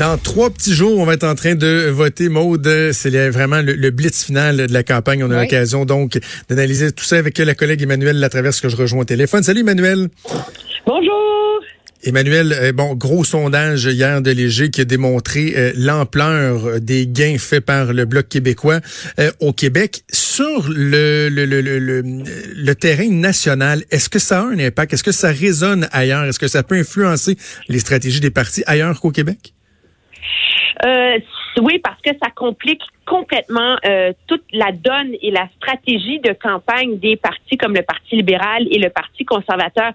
Dans trois petits jours, on va être en train de voter. Maude, c'est vraiment le, blitz final de la campagne. On a l'occasion donc d'analyser tout ça avec la collègue Emmanuel Latraverse que je rejoins au téléphone. Salut Emmanuel. Bonjour. Emmanuel, euh, bon, gros sondage hier de Léger qui a démontré euh, l'ampleur des gains faits par le Bloc québécois euh, au Québec. Sur le, le, le, le, le terrain national, est-ce que ça a un impact? Est-ce que ça résonne ailleurs? Est-ce que ça peut influencer les stratégies des partis ailleurs qu'au Québec? Euh, oui, parce que ça complique complètement euh, toute la donne et la stratégie de campagne des partis comme le Parti libéral et le Parti conservateur.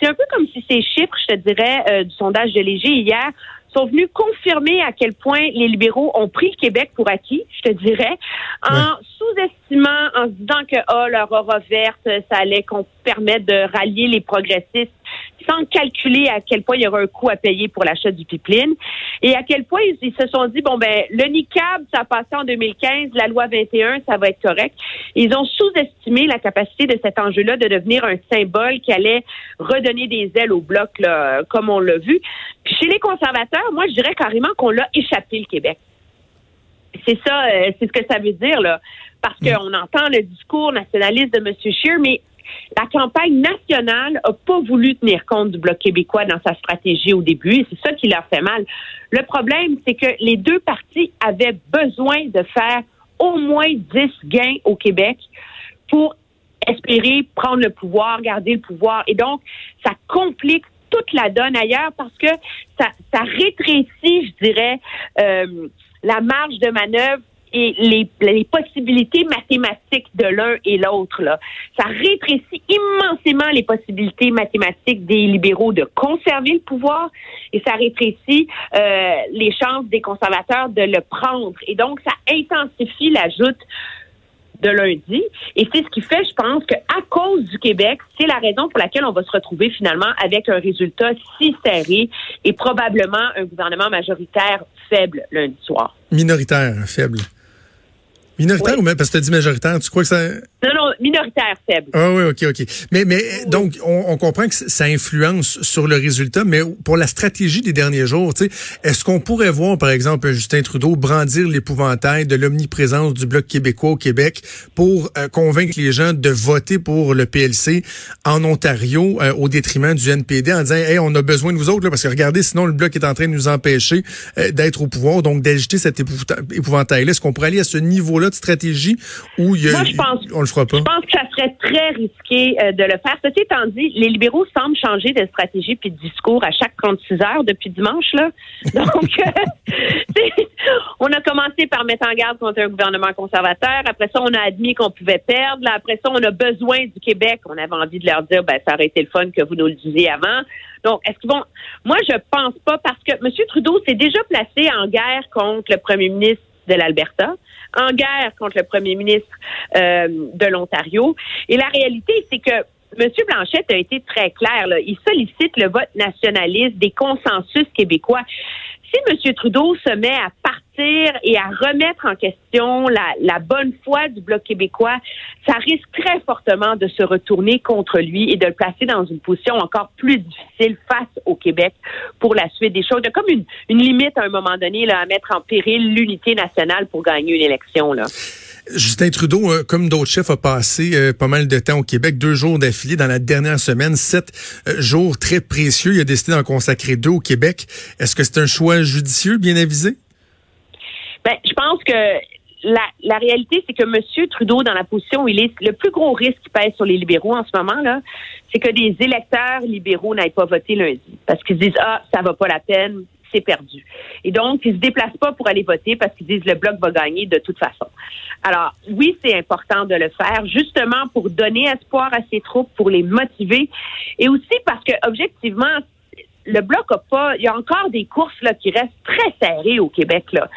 C'est un peu comme si ces chiffres, je te dirais, euh, du sondage de Léger hier sont venus confirmer à quel point les libéraux ont pris le Québec pour acquis, je te dirais, en sous-estimant, en se disant que oh, leur aura verte, ça allait qu'on permettre de rallier les progressistes sans calculer à quel point il y aura un coût à payer pour l'achat du pipeline et à quel point ils, se sont dit, bon, ben, le NICAB, ça a passé en 2015, la loi 21, ça va être correct. Ils ont sous-estimé la capacité de cet enjeu-là de devenir un symbole qui allait redonner des ailes au bloc, là, comme on l'a vu. Puis chez les conservateurs, moi, je dirais carrément qu'on l'a échappé, le Québec. C'est ça, euh, c'est ce que ça veut dire, là. Parce mm. qu'on entend le discours nationaliste de M. Scheer, mais la campagne nationale n'a pas voulu tenir compte du Bloc québécois dans sa stratégie au début et c'est ça qui leur fait mal. Le problème, c'est que les deux partis avaient besoin de faire au moins 10 gains au Québec pour espérer prendre le pouvoir, garder le pouvoir. Et donc, ça complique toute la donne ailleurs parce que ça, rétrécit, je dirais, euh, la marge de manœuvre et les, possibilités mathématiques de l'un et l'autre. Ça rétrécit immensément les possibilités mathématiques des libéraux de conserver le pouvoir et ça rétrécit euh, les chances des conservateurs de le prendre. Et donc, ça intensifie la joute de lundi. Et c'est ce qui fait, je pense, qu'à cause du Québec, c'est la raison pour laquelle on va se retrouver finalement avec un résultat si serré et probablement un gouvernement majoritaire faible lundi soir. Minoritaire, faible. Minoritaire ou même, parce que tu as dit majoritaire, tu crois que ça... Non, non, minoritaire faible. Ah oui, OK, OK. Mais, mais donc, on, on, comprend que ça influence sur le résultat, mais pour la stratégie des derniers jours, tu sais, est-ce qu'on pourrait voir, par exemple, Justin Trudeau brandir l'épouvantail de l'omniprésence du Bloc québécois au Québec pour euh, convaincre les gens de voter pour le PLC en Ontario euh, au détriment du NPD en disant, hey, on a besoin de vous autres, là, parce que regardez, sinon le Bloc est en train de nous empêcher euh, d'être au pouvoir, donc d'agiter cet épouvantail-là. Est-ce qu'on pourrait aller à ce niveau-là de stratégie où il y a... Moi, je pense... Je pense que ça serait très risqué euh, de le faire. Ceci étant dit, les libéraux semblent changer de stratégie puis de discours à chaque 36 heures depuis dimanche. Là. Donc, euh, on a commencé par mettre en garde contre un gouvernement conservateur. Après ça, on a admis qu'on pouvait perdre. après ça, on a besoin du Québec. On avait envie de leur dire, ben, ça aurait été le fun que vous nous le disiez avant. Donc, est-ce qu'ils vont... Moi, je pense pas parce que M. Trudeau s'est déjà placé en guerre contre le premier ministre de l'Alberta, en guerre contre le premier ministre euh, de l'Ontario. Et la réalité, c'est que M. Blanchette a été très clair. Là. Il sollicite le vote nationaliste des consensus québécois. Si M. Trudeau se met à partir et à remettre en question la, bonne foi du Bloc québécois, ça risque très fortement de se retourner contre lui et de le placer dans une position encore plus difficile face au Québec pour la suite des choses. Il y a comme une, limite à un moment donné là, à mettre en péril l'unité nationale pour gagner une élection. Là. Justin Trudeau, euh, comme d'autres chefs, a passé euh, pas mal de temps au Québec, deux jours d'affilée dans la dernière semaine, sept euh, jours très précieux. Il a décidé d'en consacrer deux au Québec. Est-ce que c'est un choix judicieux, bien avisé? Ben, je pense que la, réalité, c'est que M. Trudeau, dans la position où il est, le plus gros risque qui pèse sur les libéraux en ce moment, là, c'est que des électeurs libéraux n'aillent pas voter lundi. Parce qu'ils disent, ah, ça va pas la peine, c'est perdu. Et donc, ils se déplacent pas pour aller voter parce qu'ils disent le bloc va gagner de toute façon. Alors, oui, c'est important de le faire, justement pour donner espoir à ces troupes, pour les motiver, et aussi parce que, objectivement, le bloc a pas. Il y a encore des courses là qui restent très serrées au Québec. Là,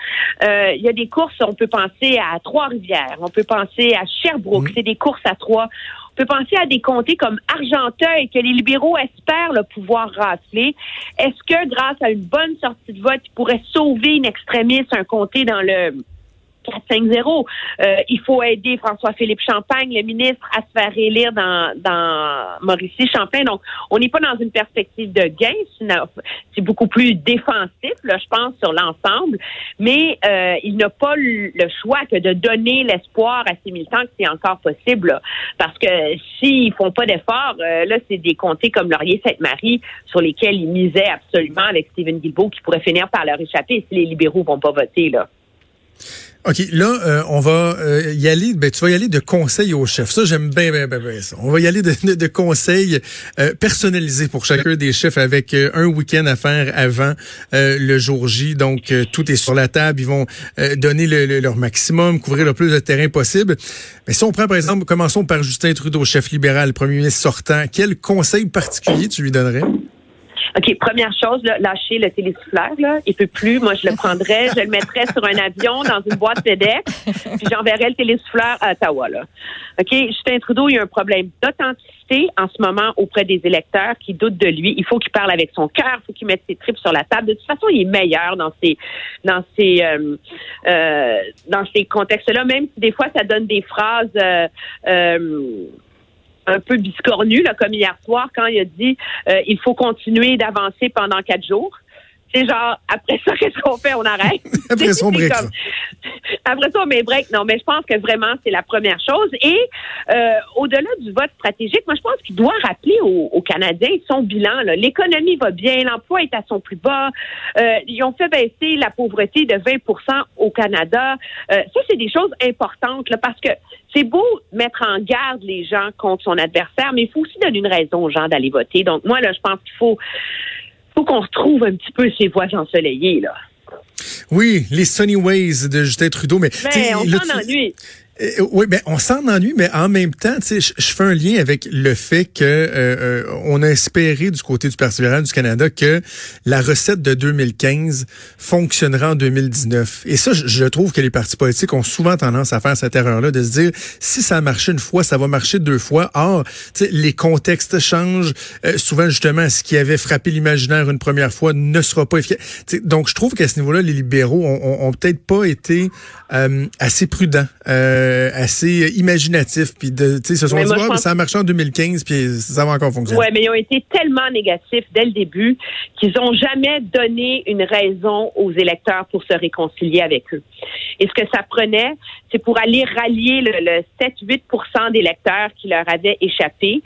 euh, il y a des courses. On peut penser à Trois-Rivières. On peut penser à Sherbrooke. C'est des courses à trois. Peut penser à des comtés comme Argenteuil que les libéraux espèrent le pouvoir rafler. Est-ce que grâce à une bonne sortie de vote, ils pourraient sauver une extrémiste un comté dans le 4-5-0. Euh, il faut aider François-Philippe Champagne, le ministre, à se faire élire dans, dans Mauricie Champagne. Donc, on n'est pas dans une perspective de gain. C'est beaucoup plus défensif, là, je pense, sur l'ensemble. Mais euh, il n'a pas le choix que de donner l'espoir à ses militants que c'est encore possible. Parce que s'ils font pas d'efforts, euh, là, c'est des comtés comme Laurier-Sainte-Marie sur lesquels ils misaient absolument avec Stephen Guilbeault qui pourrait finir par leur échapper si les libéraux vont pas voter, là. OK, là, euh, on va euh, y aller, ben, tu vas y aller de conseils au chef. Ça, j'aime bien, bien, bien, bien. On va y aller de, de, conseils euh, personnalisés pour chacun des chefs avec un week-end à faire avant le jour J. Donc, tout est sur la table. Ils vont donner leur maximum, couvrir le plus de terrain possible. Mais si on prend, par exemple, commençons par Justin Trudeau, chef libéral, premier ministre sortant, quel conseil particulier tu lui donnerais? OK, première chose, là, lâcher le télésouffleur, là. Il peut plus. Moi, je le prendrais, je le mettrais sur un avion dans une boîte FedEx, puis j'enverrais le télésouffleur à Ottawa, là. OK, Justin Trudeau, il y a un problème d'authenticité en ce moment auprès des électeurs qui doutent de lui. Il faut qu'il parle avec son cœur, il faut qu'il mette ses tripes sur la table. De toute façon, il est meilleur dans ces dans ces euh, euh, dans ces contextes-là, même si des fois ça donne des phrases euh, euh un peu biscornu, là, comme hier soir, quand il a dit euh, il faut continuer d'avancer pendant quatre jours. C'est genre, après ça, qu'est-ce qu'on fait? On arrête. après ça, on break. après ça, on met break. Non, mais je pense que vraiment, c'est la première chose. Et euh, au-delà du vote stratégique, moi, je pense qu'il doit rappeler aux, Canadiens son bilan. L'économie va bien, l'emploi est à son plus bas. Euh, ils ont fait baisser la pauvreté de 20% au Canada. Euh, ça, c'est des choses importantes là, parce que c'est beau mettre en garde les gens contre son adversaire, mais il faut aussi donner une raison aux gens d'aller voter. Donc, moi, là, je pense qu'il faut faut qu'on retrouve un petit peu ces voies ensoleillées, là. Oui, les Sunny Ways de Justin Trudeau, mais, mais on s'en ennuie. Euh, oui, ben on s'en ennuie, mais en même temps, tu sais, je fais un lien avec le fait que euh, euh, on a espéré du côté du Parti libéral du Canada que la recette de 2015 fonctionnera en 2019. Et ça, je, trouve que les partis politiques ont souvent tendance à faire cette erreur-là, de se dire si ça a marché une fois, ça va marcher deux fois. Or, tu sais, les contextes changent. souvent, justement, ce qui avait frappé l'imaginaire une première fois ne sera pas efficace. donc, je trouve qu'à ce niveau-là, les libéraux ont, ont, peut-être pas été assez prudents. Euh, assez imaginatif puis tu sais se sont dit ouais, ça a marché en 2015 puis ça va encore fonctionner. Ouais, mais ils ont été tellement négatifs dès le début qu'ils ont jamais donné une raison aux électeurs pour se réconcilier avec eux. Et ce que ça prenait, c'est pour aller rallier le, 7-8 d'électeurs qui leur avaient échappé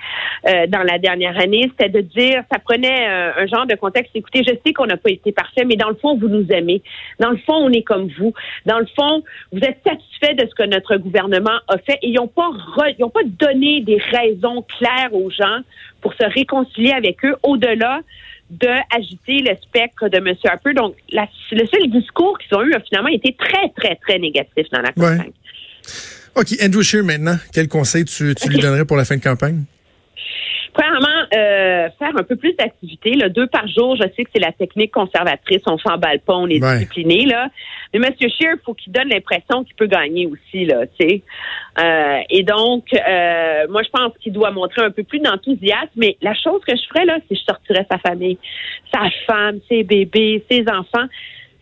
euh, dans la dernière année, c'était de dire, ça prenait euh, un genre de contexte, écoutez, je sais qu'on n'a pas été parfait, mais dans le fond, vous nous aimez. Dans le fond, on est comme vous. Dans le fond, vous êtes satisfait de ce que notre gouvernement a fait et ils n'ont pas, ils ont pas donné des raisons claires aux gens pour se réconcilier avec eux au-delà de agiter le spectre de M. Harper. Donc, le seul discours qu'ils ont eu a finalement été très, très, très négatif dans la campagne. OK. Andrew Scheer, maintenant, quel conseil tu, tu lui donnerais pour la fin de campagne? Premièrement, euh, faire un peu plus d'activité, deux par jour. Je sais que c'est la technique conservatrice, on s'emballe pas, on est discipliné là. Mais M. Scheer, faut qu'il donne l'impression qu'il peut gagner aussi là, tu sais. Euh, et donc, euh, moi, je pense qu'il doit montrer un peu plus d'enthousiasme. Mais la chose que je ferais là, c'est que je sortirais sa famille, sa femme, ses bébés, ses enfants.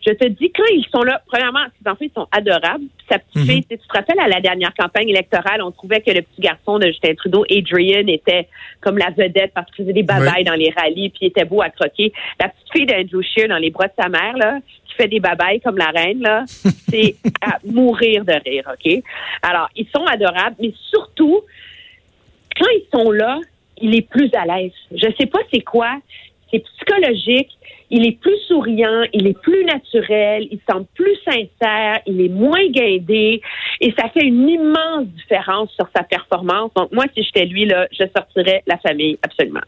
Je te dis, quand ils sont là, premièrement, ces enfants, ils sont adorables. Sa petite mhm. fille, tu te rappelles, à la dernière campagne électorale, on trouvait que le petit garçon de Justin Trudeau, Adrian, était comme la vedette parce qu'il faisait des babayes dans les rallyes, puis il était beau à croquer. La petite fille d'Andrew Scheer dans les bras de sa mère, là, qui fait des babayes comme la reine, là, c'est à mourir de rire, OK? Alors, ils sont adorables, mais surtout, quand ils sont là, il est plus à l'aise. Je sais pas c'est quoi, c'est psychologique il est plus souriant, il est plus naturel, il semble plus sincère, il est moins guidé et ça fait une immense différence sur sa performance. Donc moi, si j'étais lui, là, je sortirais la famille absolument.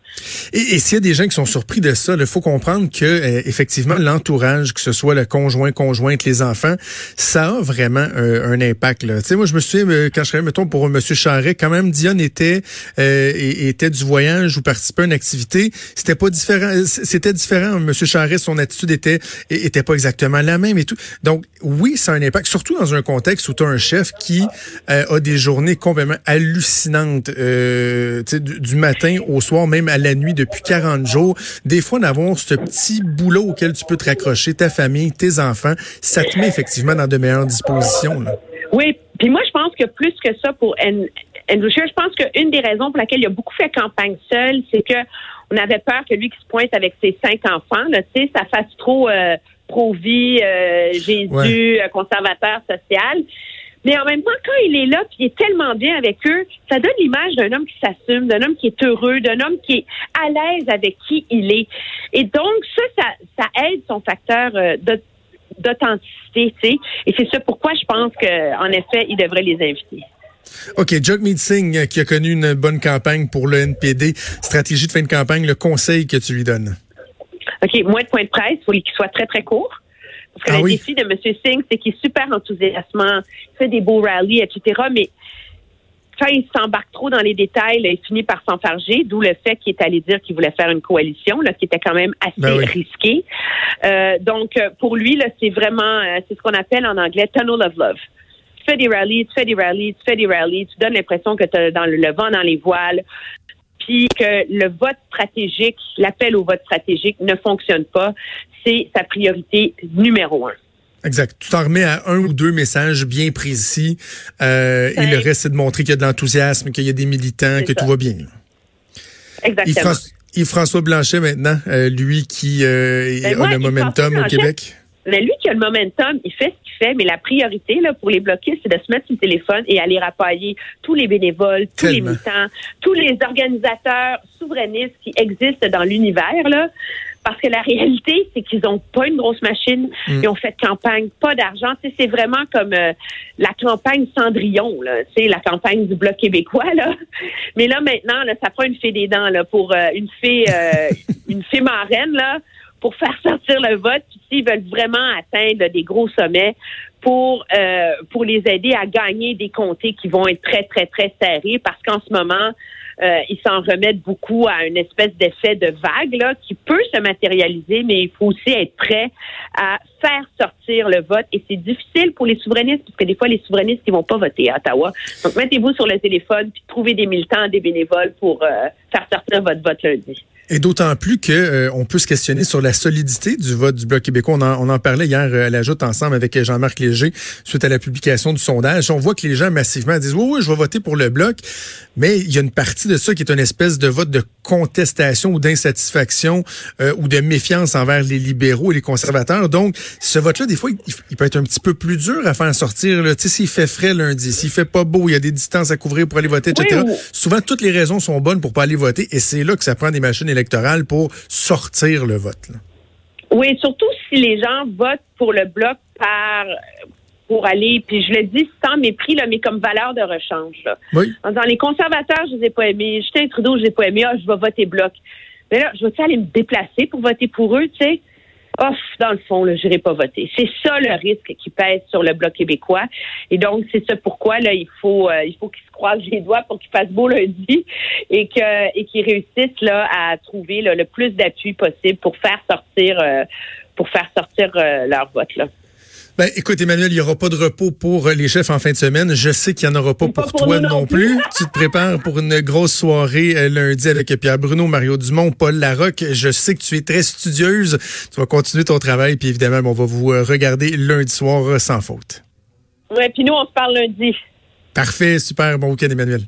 Et, s'il y a des gens qui sont surpris de ça, il faut comprendre que euh, effectivement l'entourage, que ce soit le conjoint, conjointe, les enfants, ça a vraiment euh, un impact. Tu sais, moi je me souviens euh, quand je travaillais mettons pour Monsieur Charret, quand même Diane était était du voyage ou participait à une activité, c'était pas différent, c'était différent. Monsieur Charest, son attitude était était pas exactement la même et tout. Donc oui, ça a un impact, surtout dans un contexte où tu as un chef qui euh, a des journées complètement hallucinantes, euh, du, matin au soir, même à la nuit depuis 40 jours. Des fois, d'avoir ce petit boulot auquel tu peux te raccrocher, ta famille, tes enfants, ça te met effectivement dans de meilleures dispositions. Oui, puis moi, je pense que plus que ça pour Andrew Scheer, je pense qu'une des raisons pour laquelle il a beaucoup fait campagne seul, c'est que on avait peur que lui qui se pointe avec ses cinq enfants, là, tu sais, ça fasse trop euh, pro-vie, euh, Jésus, euh, conservateur social. Mais en même temps, quand il est là, puis il est tellement bien avec eux, ça donne l'image d'un homme qui s'assume, d'un homme qui est heureux, d'un homme qui est à l'aise avec qui il est. Et donc, ça, ça, aide son facteur d'authenticité, tu sais. Et c'est ça pourquoi je pense qu'en effet, il devrait les inviter. OK, Jagmeet Singh, euh, qui a connu une bonne campagne pour le NPD, stratégie de fin de campagne, le conseil que tu lui donnes? OK, moins de points de presse, il faut qu'il soit très, très court. Parce que ah le défi de M. Singh, c'est qu'il est super enthousiasmant, il fait des beaux rallyes, etc. Mais quand il s'embarque trop dans les détails, il finit par s'enfarger, d'où le fait qu'il est allé dire qu'il voulait faire une coalition, là, qui était quand même assez ben risqué. Euh, donc, euh, pour lui, là, c'est vraiment, c'est ce qu'on appelle en anglais tunnel of love fais des rallyes, tu fais des rallyes, tu fais des rallyes, tu donnes l'impression que tu as dans le, vent dans les voiles, puis que le vote stratégique, l'appel au vote stratégique ne fonctionne pas. C'est sa priorité numéro un. Exact. Tu t'en remets à un ou deux messages bien précis euh, et le reste, c'est de montrer qu'il y a de l'enthousiasme, qu'il y a des militants, que tout va bien. Exactement. Yves-François Blanchet maintenant, euh, lui qui euh, ben a le momentum au Québec. Mais lui qui a le momentum, il fait ce qu'il fait, mais la priorité là, pour les bloquer, c'est de se mettre sur le téléphone et aller rapailler tous les bénévoles, tous les militants, tous les organisateurs souverainistes qui existent dans l'univers. là. Parce que la réalité, c'est qu'ils n'ont pas une grosse machine. Mm. Ils ont fait campagne, pas d'argent. c'est vraiment comme euh, la campagne Cendrillon, là. La campagne du Bloc québécois, là. Mais là, maintenant, là, ça prend une fée des dents, là, pour euh, une fée, euh, une fée marraine, là pour faire sortir le vote, puis s'ils veulent vraiment atteindre des gros sommets pour euh, pour les aider à gagner des comtés qui vont être très très très serrés parce qu'en ce moment euh, ils s'en remettent beaucoup à une espèce d'effet de vague là, qui peut se matérialiser, mais il faut aussi être prêt à faire sortir le vote. Et c'est difficile pour les souverainistes, parce que des fois, les souverainistes, ils vont pas voter à Ottawa. Donc, mettez-vous sur le téléphone, puis trouvez des militants, des bénévoles pour euh, faire sortir votre vote lundi. Et d'autant plus que euh, on peut se questionner sur la solidité du vote du Bloc québécois. On en, parlait hier euh, à la joute ensemble avec Jean-Marc Léger suite à la publication du sondage. On voit que les gens massivement disent oui, oui, je vais voter pour le Bloc, mais il y a une partie de ça qui est une espèce de vote de contestation ou d'insatisfaction euh, ou de méfiance envers les libéraux et les conservateurs. Donc, ce vote-là, des fois, il, peut être un petit peu plus dur à faire sortir. Tu sais, s'il fait frais lundi, s'il fait pas beau, il y a des distances à couvrir pour aller voter, etc. Souvent, toutes les raisons sont bonnes pour pas aller voter, et c'est là que ça prend des machines électorale pour sortir le vote. Oui, surtout si les gens votent pour le bloc par pour aller, puis je le dis sans mépris, là, mais comme valeur de rechange. Oui. Dans les conservateurs, je les ai pas aimés. Justin Trudeau, je les ai pas aimés. Ah, je vais voter bloc. Mais là, je vais aller me déplacer pour voter pour eux, tu sais? off, dans le fond, je n'irai pas voter. C'est ça le risque qui pèse sur le Bloc québécois. Et donc, c'est ça pourquoi là, il faut euh, il faut qu'ils se croisent les doigts pour qu'ils fassent beau lundi et que et qu'ils réussissent là à trouver le plus d'appui possible pour faire sortir euh, pour faire sortir euh, leur vote là. Ben, écoute, Emmanuel, il n'y aura pas de repos pour les chefs en fin de semaine. Je sais qu'il n'y en aura pas, pour, toi non, plus. tu te prépares pour une grosse soirée euh, lundi avec Pierre Bruno, Mario Dumont, Paul Larocque. Je sais que tu es très studieuse. Tu vas continuer ton travail, puis évidemment, on va vous euh, regarder lundi soir euh, sans faute. Ouais, puis nous, on se parle lundi. Parfait, super. Bon week-end, Emmanuel.